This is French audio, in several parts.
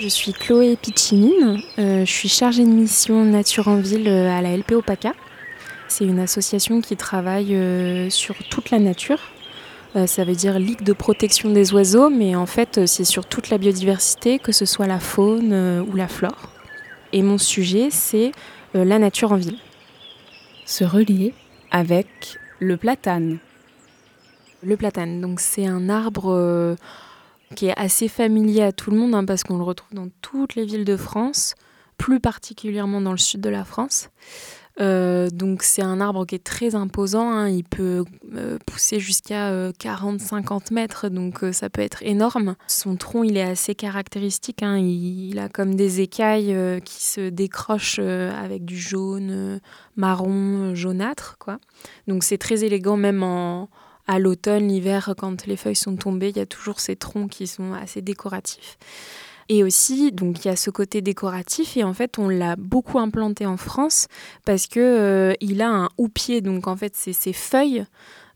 Je suis Chloé Piccinine, euh, je suis chargée de mission Nature en ville euh, à la LPO PACA. C'est une association qui travaille euh, sur toute la nature. ça veut dire Ligue de protection des oiseaux, mais en fait c'est sur toute la biodiversité, que ce soit la faune ou la flore. Et mon sujet c'est la nature en ville. Se relier avec le platane. Le platane, donc c'est un arbre qui est assez familier à tout le monde hein, parce qu'on le retrouve dans toutes les villes de France, plus particulièrement dans le sud de la France. Euh, donc c'est un arbre qui est très imposant, hein. il peut euh, pousser jusqu'à 40-50 mètres, donc ça peut être énorme. Son tronc il est assez caractéristique, hein. il, il, a comme des écailles qui se décrochent avec du jaune, marron, jaunâtre. Quoi. Donc c'est très élégant même en, à l'automne, l'hiver, quand les feuilles sont tombées, il y a toujours ces troncs qui sont assez décoratifs. Et aussi, donc il y a ce côté décoratif et en fait on l'a beaucoup implanté en France parce que euh, a un houppier, donc en fait c'est ses feuilles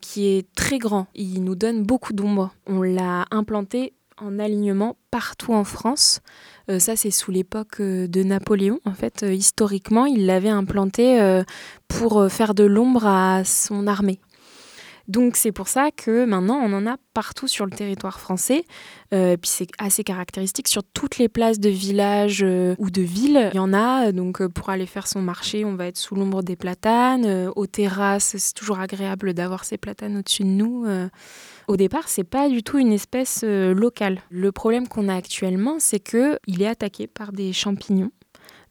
qui est très grand. Il nous donne beaucoup d'ombre. On l'a implanté en alignement partout en France. Euh, ça, c'est sous l'époque euh, de Napoléon. En fait, historiquement, il l'avait implanté pour faire de l'ombre à son armée. Donc c'est pour ça que maintenant on en a partout sur le territoire français. Euh, puis c'est assez caractéristique sur toutes les places de village euh, ou de ville. Il y en a. Donc euh, pour aller faire son marché, on va être sous l'ombre des platanes. aux terrasses, c'est toujours agréable d'avoir ces platanes au-dessus de nous. Au départ, c'est pas du tout une espèce locale. Le problème qu'on a actuellement, c'est que il est attaqué par des champignons.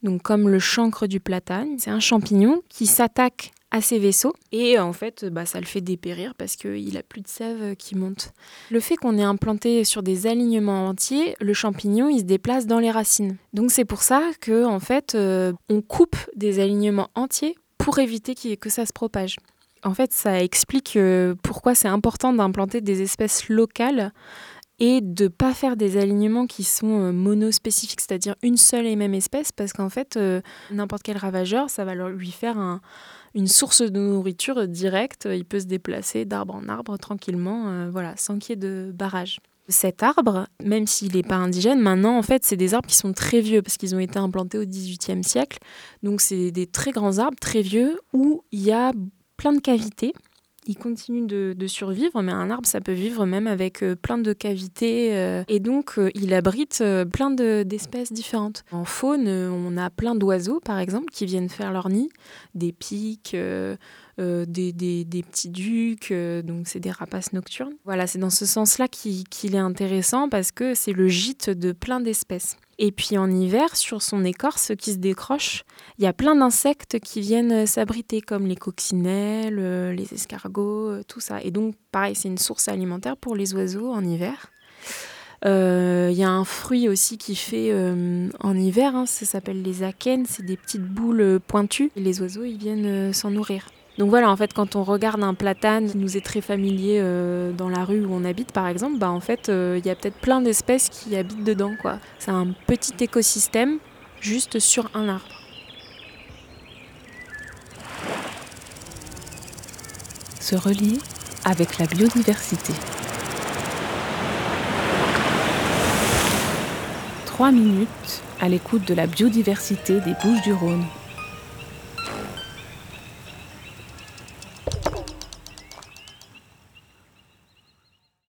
Donc comme le chancre du platane, c'est un champignon qui s'attaque à ces vaisseaux. Et euh, en fait, bah, ça le fait dépérir parce qu'il a plus de sève qui monte. Le fait qu'on ait implanté sur des alignements entiers, le champignon, il se déplace dans les racines. Donc c'est pour ça que en fait, euh, on coupe des alignements entiers pour éviter que ça se propage. En fait, ça explique euh, pourquoi c'est important d'implanter des espèces locales et de pas faire des alignements qui sont monospécifiques, c'est-à-dire une seule et même espèce, parce qu'en fait, n'importe quel ravageur, ça va lui faire un, une source de nourriture directe. Il peut se déplacer d'arbre en arbre tranquillement, euh, voilà, sans qu'il y ait de barrage. Cet arbre, même s'il n'est pas indigène, maintenant, en fait, c'est des arbres qui sont très vieux parce qu'ils ont été implantés au XVIIIe siècle. Donc, c'est des très grands arbres, très vieux, où il y a plein de cavités il continue de, survivre, mais un arbre, ça peut vivre même avec euh, plein de cavités. Euh, et donc, euh, il abrite plein d'espèces différentes. En faune, on a plein d'oiseaux, par exemple, qui viennent faire leur nid, des pics, des, des, petits ducs, donc c'est des rapaces nocturnes. Voilà, c'est dans ce sens-là qu'il est intéressant parce que c'est le gîte de plein d'espèces. Et puis en hiver, sur son écorce qui se décroche, il y a plein d'insectes qui viennent s'abriter, comme les coccinelles, euh, les escargots, euh, tout ça. Et donc, pareil, c'est une source alimentaire pour les oiseaux en hiver. Euh, il y a un fruit aussi qui fait en hiver, hein, ça s'appelle les akènes, c'est des petites boules pointues. Et les oiseaux, ils viennent s'en nourrir. Donc voilà, en fait, quand on regarde un platane qui nous est très familier euh, dans la rue où on habite, par exemple, bah en fait, euh, il y a peut-être plein d'espèces qui habitent dedans. C'est un petit écosystème juste sur un arbre. Se relier avec la biodiversité. Trois minutes à l'écoute de la biodiversité des Bouches du Rhône.